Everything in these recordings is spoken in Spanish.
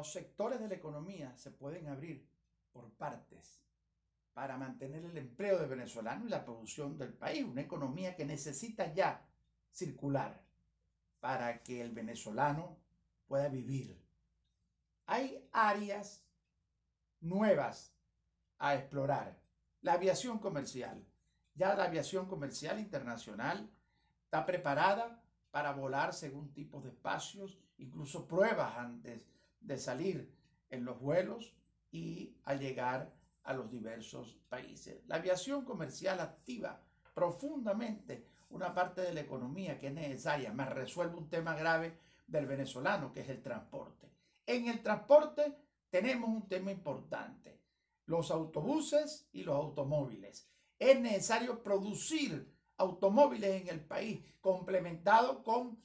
los sectores de la economía se pueden abrir por partes para mantener el empleo de venezolanos y la producción del país, una economía que necesita ya circular para que el venezolano pueda vivir. Hay áreas nuevas a explorar. La aviación comercial. Ya la aviación comercial internacional está preparada para volar según tipos de espacios, incluso pruebas antes de salir en los vuelos y al llegar a los diversos países. La aviación comercial activa profundamente una parte de la economía que es necesaria, más resuelve un tema grave del venezolano, que es el transporte. En el transporte tenemos un tema importante, los autobuses y los automóviles. Es necesario producir automóviles en el país, complementado con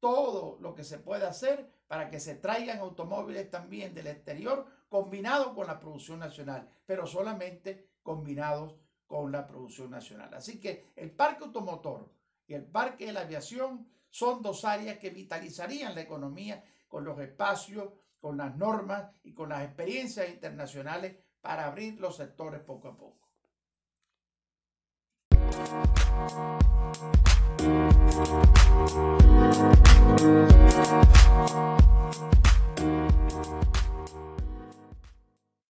todo lo que se puede hacer para que se traigan automóviles también del exterior, combinados con la producción nacional, pero solamente combinados con la producción nacional. Así que el parque automotor y el parque de la aviación son dos áreas que vitalizarían la economía con los espacios, con las normas y con las experiencias internacionales para abrir los sectores poco a poco.